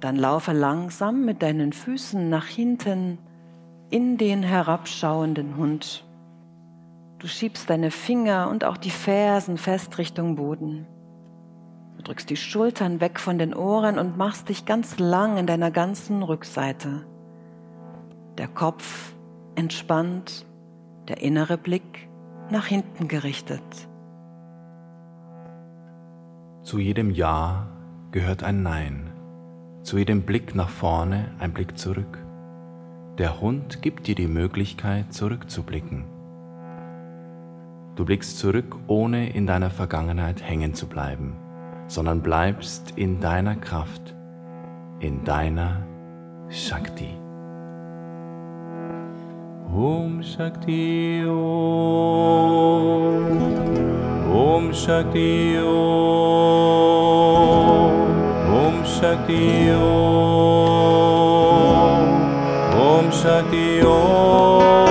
Dann laufe langsam mit deinen Füßen nach hinten in den herabschauenden Hund. Du schiebst deine Finger und auch die Fersen fest Richtung Boden. Du drückst die Schultern weg von den Ohren und machst dich ganz lang in deiner ganzen Rückseite. Der Kopf entspannt, der innere Blick nach hinten gerichtet. Zu jedem Ja gehört ein Nein, zu jedem Blick nach vorne ein Blick zurück. Der Hund gibt dir die Möglichkeit, zurückzublicken. Du blickst zurück, ohne in deiner Vergangenheit hängen zu bleiben, sondern bleibst in deiner Kraft, in deiner Shakti. Om Shakti Om Om Shakti Om शति ॐ शति ॐ